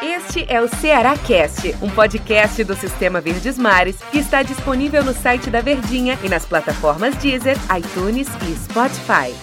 Este é o Ceará Cast, um podcast do Sistema Verdes Mares que está disponível no site da Verdinha e nas plataformas Deezer, iTunes e Spotify.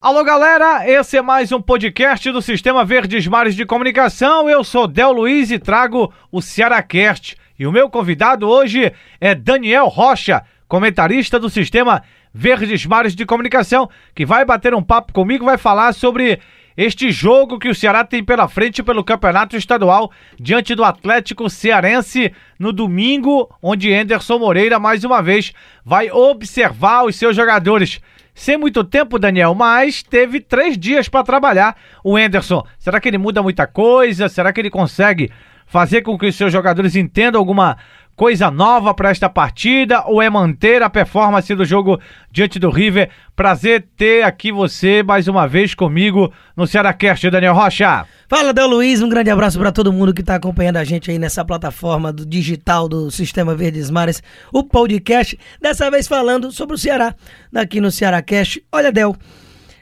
Alô galera, esse é mais um podcast do Sistema Verdes Mares de Comunicação. Eu sou Del Luiz e trago o Cearacast. E o meu convidado hoje é Daniel Rocha, comentarista do Sistema Verdes Mares de Comunicação, que vai bater um papo comigo, vai falar sobre este jogo que o Ceará tem pela frente pelo Campeonato Estadual diante do Atlético Cearense no domingo, onde Anderson Moreira mais uma vez vai observar os seus jogadores. Sem muito tempo, Daniel, mas teve três dias para trabalhar o Anderson. Será que ele muda muita coisa? Será que ele consegue fazer com que os seus jogadores entendam alguma coisa nova para esta partida ou é manter a performance do jogo diante do River? Prazer ter aqui você mais uma vez comigo no Cearacast, Daniel Rocha. Fala, Del Luiz, um grande abraço para todo mundo que está acompanhando a gente aí nessa plataforma do digital do Sistema Verdes Mares, o podcast, dessa vez falando sobre o Ceará, daqui no Cearacast. Olha, Del,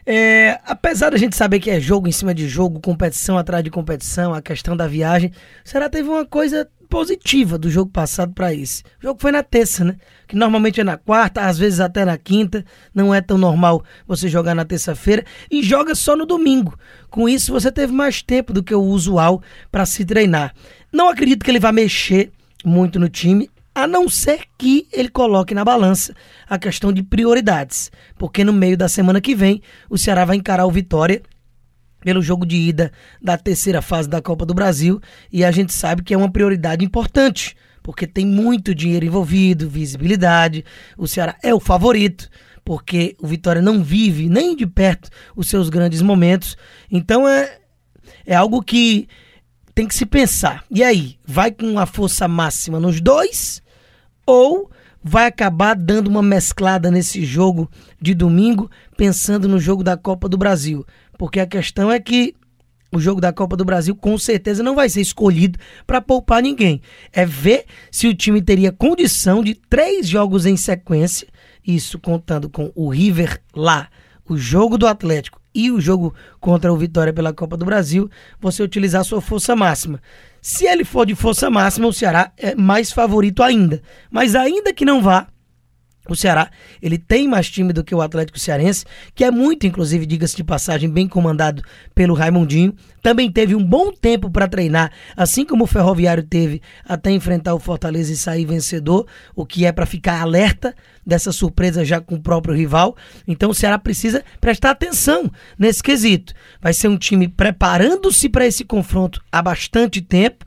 é, apesar da gente saber que é jogo em cima de jogo, competição atrás de competição, a questão da viagem, o Ceará teve uma coisa positiva do jogo passado para esse. O jogo foi na terça, né? Que normalmente é na quarta, às vezes até na quinta. Não é tão normal você jogar na terça-feira e joga só no domingo. Com isso, você teve mais tempo do que o usual para se treinar. Não acredito que ele vá mexer muito no time, a não ser que ele coloque na balança a questão de prioridades, porque no meio da semana que vem o Ceará vai encarar o Vitória pelo jogo de ida da terceira fase da Copa do Brasil e a gente sabe que é uma prioridade importante, porque tem muito dinheiro envolvido, visibilidade. O Ceará é o favorito, porque o Vitória não vive nem de perto os seus grandes momentos. Então é, é algo que tem que se pensar. E aí, vai com a força máxima nos dois ou vai acabar dando uma mesclada nesse jogo de domingo, pensando no jogo da Copa do Brasil? Porque a questão é que o jogo da Copa do Brasil com certeza não vai ser escolhido para poupar ninguém. É ver se o time teria condição de três jogos em sequência, isso contando com o River lá, o jogo do Atlético e o jogo contra o Vitória pela Copa do Brasil, você utilizar sua força máxima. Se ele for de força máxima, o Ceará é mais favorito ainda. Mas ainda que não vá, o Ceará, ele tem mais time do que o Atlético Cearense, que é muito, inclusive, diga-se de passagem, bem comandado pelo Raimundinho. Também teve um bom tempo para treinar, assim como o Ferroviário teve até enfrentar o Fortaleza e sair vencedor, o que é para ficar alerta dessa surpresa já com o próprio rival. Então o Ceará precisa prestar atenção nesse quesito. Vai ser um time preparando-se para esse confronto há bastante tempo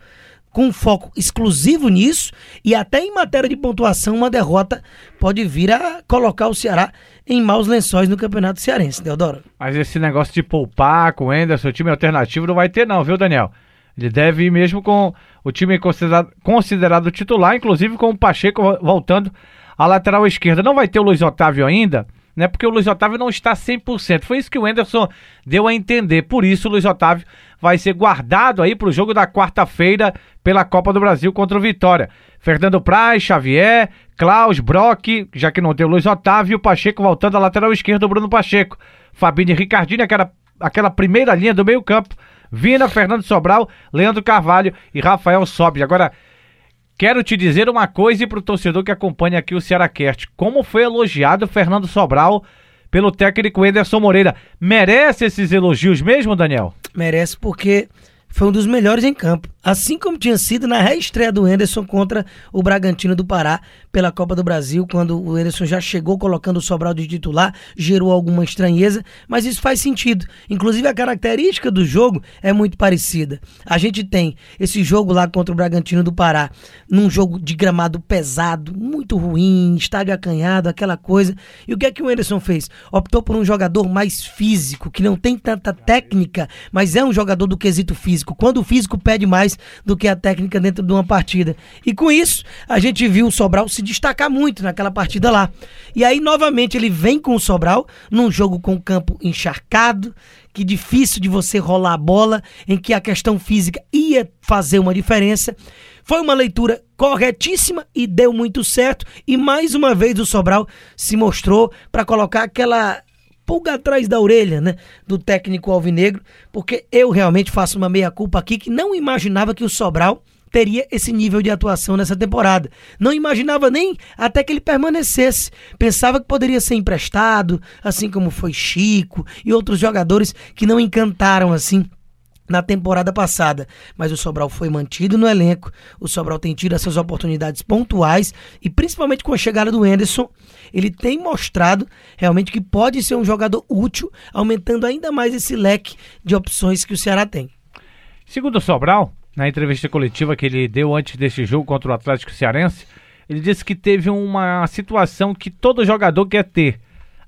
com foco exclusivo nisso e até em matéria de pontuação uma derrota pode vir a colocar o Ceará em maus lençóis no Campeonato Cearense, Deodoro. Mas esse negócio de poupar com o Enderson, time alternativo não vai ter não, viu Daniel? Ele deve ir mesmo com o time considerado, considerado titular, inclusive com o Pacheco voltando à lateral esquerda. Não vai ter o Luiz Otávio ainda, né? Porque o Luiz Otávio não está 100%. Foi isso que o Enderson deu a entender. Por isso o Luiz Otávio vai ser guardado aí para o jogo da quarta-feira pela Copa do Brasil contra o Vitória. Fernando Praz, Xavier, Klaus, Brock, já que não tem o Luiz Otávio, Pacheco voltando à lateral esquerda, Bruno Pacheco. Fabinho e Ricardinho, aquela, aquela primeira linha do meio campo. Vina, Fernando Sobral, Leandro Carvalho e Rafael Sobe. Agora, quero te dizer uma coisa e para o torcedor que acompanha aqui o Cearacast. Como foi elogiado Fernando Sobral pelo técnico Ederson Moreira. Merece esses elogios mesmo, Daniel? Merece porque foi um dos melhores em campo assim como tinha sido na reestreia do Enderson contra o Bragantino do Pará pela Copa do Brasil, quando o Enderson já chegou colocando o Sobral de titular, gerou alguma estranheza, mas isso faz sentido. Inclusive a característica do jogo é muito parecida. A gente tem esse jogo lá contra o Bragantino do Pará, num jogo de gramado pesado, muito ruim, estádio acanhado, aquela coisa. E o que é que o Enderson fez? Optou por um jogador mais físico, que não tem tanta técnica, mas é um jogador do quesito físico. Quando o físico pede mais, do que a técnica dentro de uma partida. E com isso, a gente viu o Sobral se destacar muito naquela partida lá. E aí, novamente, ele vem com o Sobral num jogo com o campo encharcado, que difícil de você rolar a bola, em que a questão física ia fazer uma diferença. Foi uma leitura corretíssima e deu muito certo. E mais uma vez o Sobral se mostrou para colocar aquela pulga atrás da orelha, né, do técnico alvinegro, porque eu realmente faço uma meia-culpa aqui que não imaginava que o Sobral teria esse nível de atuação nessa temporada. Não imaginava nem até que ele permanecesse. Pensava que poderia ser emprestado, assim como foi Chico e outros jogadores que não encantaram assim na temporada passada, mas o Sobral foi mantido no elenco. O Sobral tem tido essas oportunidades pontuais e principalmente com a chegada do Enderson, ele tem mostrado realmente que pode ser um jogador útil, aumentando ainda mais esse leque de opções que o Ceará tem. Segundo o Sobral, na entrevista coletiva que ele deu antes deste jogo contra o Atlético Cearense, ele disse que teve uma situação que todo jogador quer ter,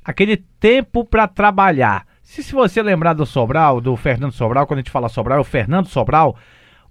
aquele tempo para trabalhar. Se, se você lembrar do Sobral, do Fernando Sobral, quando a gente fala Sobral, é o Fernando Sobral,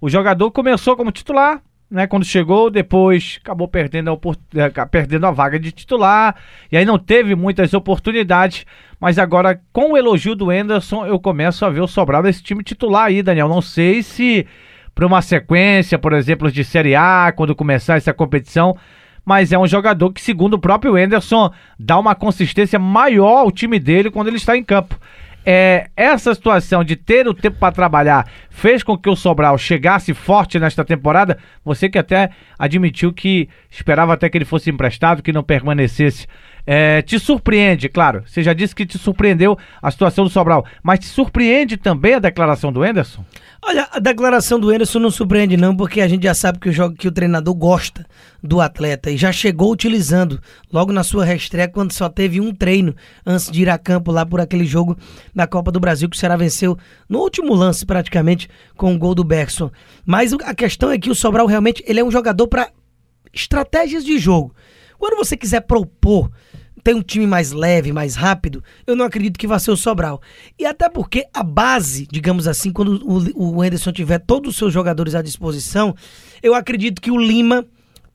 o jogador começou como titular, né, quando chegou, depois acabou perdendo a, eh, perdendo a vaga de titular, e aí não teve muitas oportunidades, mas agora com o elogio do Anderson, eu começo a ver o Sobral desse time titular aí, Daniel. Não sei se para uma sequência, por exemplo, de Série A, quando começar essa competição. Mas é um jogador que, segundo o próprio Enderson, dá uma consistência maior ao time dele quando ele está em campo. É, essa situação de ter o tempo para trabalhar fez com que o Sobral chegasse forte nesta temporada. Você que até admitiu que esperava até que ele fosse emprestado, que não permanecesse. É, te surpreende, claro. Você já disse que te surpreendeu a situação do Sobral, mas te surpreende também a declaração do Enderson? Olha, a declaração do Enderson não surpreende não, porque a gente já sabe que o jogo que o treinador gosta do atleta e já chegou utilizando logo na sua reestreia quando só teve um treino antes de ir a campo lá por aquele jogo da Copa do Brasil que o Ceará venceu no último lance praticamente com o gol do Bergson. Mas a questão é que o Sobral realmente ele é um jogador para estratégias de jogo. Quando você quiser propor tem um time mais leve, mais rápido, eu não acredito que vá ser o Sobral. E até porque a base, digamos assim, quando o, Anderson tiver todos os seus jogadores à disposição, eu acredito que o Lima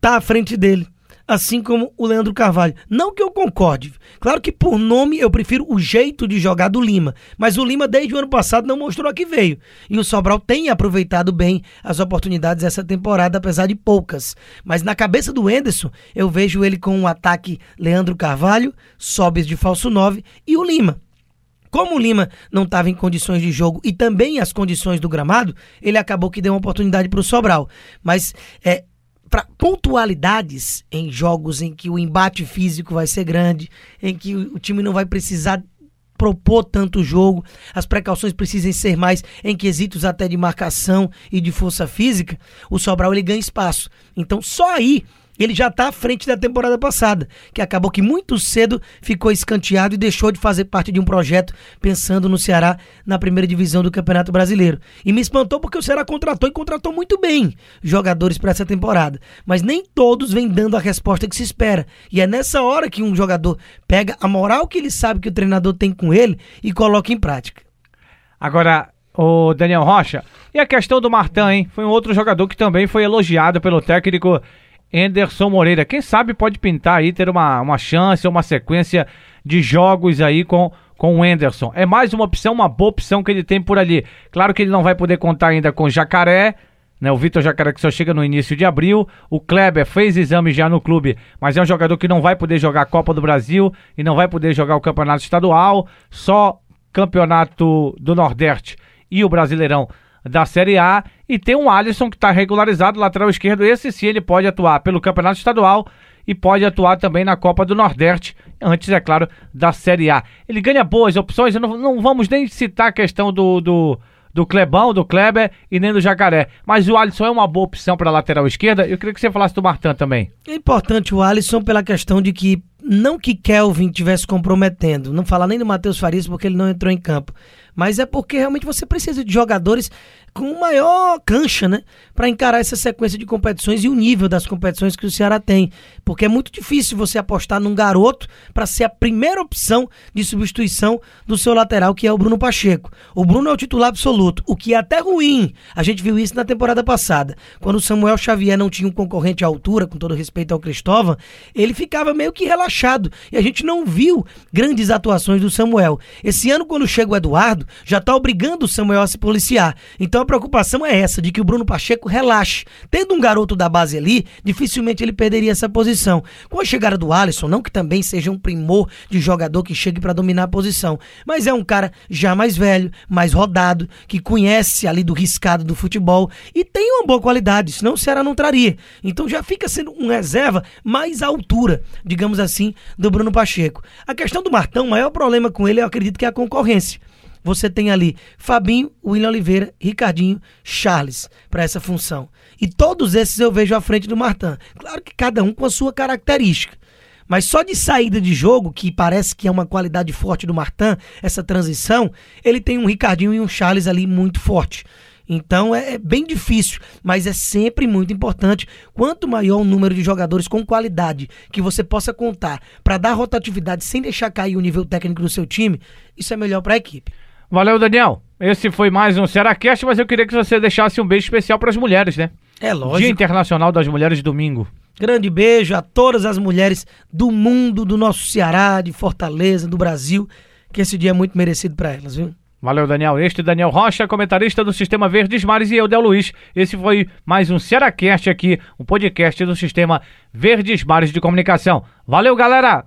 tá à frente dele assim como o Leandro Carvalho. Não que eu concorde. Claro que por nome eu prefiro o jeito de jogar do Lima, mas o Lima desde o ano passado não mostrou a que veio. E o Sobral tem aproveitado bem as oportunidades essa temporada, apesar de poucas. Mas na cabeça do Enderson, eu vejo ele com o um ataque Leandro Carvalho, Sobes de falso 9 e o Lima. Como o Lima não estava em condições de jogo e também as condições do gramado, ele acabou que deu uma oportunidade para o Sobral. Mas é, para pontualidades em jogos em que o embate físico vai ser grande, em que o time não vai precisar propor tanto jogo, as precauções precisem ser mais em quesitos até de marcação e de força física, o Sobral ele ganha espaço. Então só aí ele já está à frente da temporada passada, que acabou que muito cedo ficou escanteado e deixou de fazer parte de um projeto pensando no Ceará na primeira divisão do Campeonato Brasileiro. E me espantou porque o Ceará contratou e contratou muito bem jogadores para essa temporada, mas nem todos vêm dando a resposta que se espera. E é nessa hora que um jogador pega a moral que ele sabe que o treinador tem com ele e coloca em prática. Agora, o Daniel Rocha, e a questão do Martin, hein? Foi um outro jogador que também foi elogiado pelo técnico Anderson Moreira. Quem sabe pode pintar aí, ter uma, uma chance, uma sequência de jogos aí com, com o Anderson. É mais uma opção, uma boa opção que ele tem por ali. Claro que ele não vai poder contar ainda com Jacaré, né? O Vitor Jacaré que só chega no início de abril. O Kleber fez exame já no clube, mas é um jogador que não vai poder jogar a Copa do Brasil e não vai poder jogar o Campeonato Estadual, só Campeonato do Nordeste e o Brasileirão da Série A. E tem um Alisson que está regularizado, lateral esquerdo. Esse sim ele pode atuar pelo Campeonato Estadual e pode atuar também na Copa do Nordeste, antes, é claro, da Série A. Ele ganha boas opções, não, não vamos nem citar a questão do, do, do Clebão, do Kleber e nem do Jacaré. Mas o Alisson é uma boa opção para lateral esquerda. Eu queria que você falasse do Martan também. É importante o Alisson pela questão de que não que Kelvin tivesse comprometendo, não falar nem do Matheus Farias porque ele não entrou em campo, mas é porque realmente você precisa de jogadores com maior cancha, né, para encarar essa sequência de competições e o nível das competições que o Ceará tem, porque é muito difícil você apostar num garoto para ser a primeira opção de substituição do seu lateral, que é o Bruno Pacheco. O Bruno é o titular absoluto, o que é até ruim. A gente viu isso na temporada passada, quando o Samuel Xavier não tinha um concorrente à altura, com todo respeito ao Cristóvão, ele ficava meio que relaxado e a gente não viu grandes atuações do Samuel. Esse ano, quando chega o Eduardo, já tá obrigando o Samuel a se policiar. Então a preocupação é essa, de que o Bruno Pacheco relaxe. Tendo um garoto da base ali, dificilmente ele perderia essa posição. Com a chegada do Alisson, não que também seja um primor de jogador que chegue para dominar a posição, mas é um cara já mais velho, mais rodado, que conhece ali do riscado do futebol e tem uma boa qualidade, senão o Ceará não traria. Então já fica sendo um reserva mais à altura, digamos assim, do Bruno Pacheco. A questão do Martão, o maior problema com ele, eu acredito que é a concorrência. Você tem ali Fabinho, William Oliveira, Ricardinho, Charles para essa função. E todos esses eu vejo à frente do Martão. Claro que cada um com a sua característica. Mas só de saída de jogo, que parece que é uma qualidade forte do Martin, essa transição, ele tem um Ricardinho e um Charles ali muito forte. Então é, é bem difícil, mas é sempre muito importante. Quanto maior o número de jogadores com qualidade que você possa contar para dar rotatividade sem deixar cair o nível técnico do seu time, isso é melhor para a equipe. Valeu, Daniel. Esse foi mais um Seracast, mas eu queria que você deixasse um beijo especial para as mulheres, né? É lógico. Dia Internacional das Mulheres domingo. Grande beijo a todas as mulheres do mundo, do nosso Ceará, de Fortaleza, do Brasil, que esse dia é muito merecido para elas, viu? Valeu, Daniel. Este é Daniel Rocha, comentarista do Sistema Verdes Mares, e eu, Del Luiz. Esse foi mais um Cearacast aqui, um podcast do Sistema Verdes Mares de Comunicação. Valeu, galera!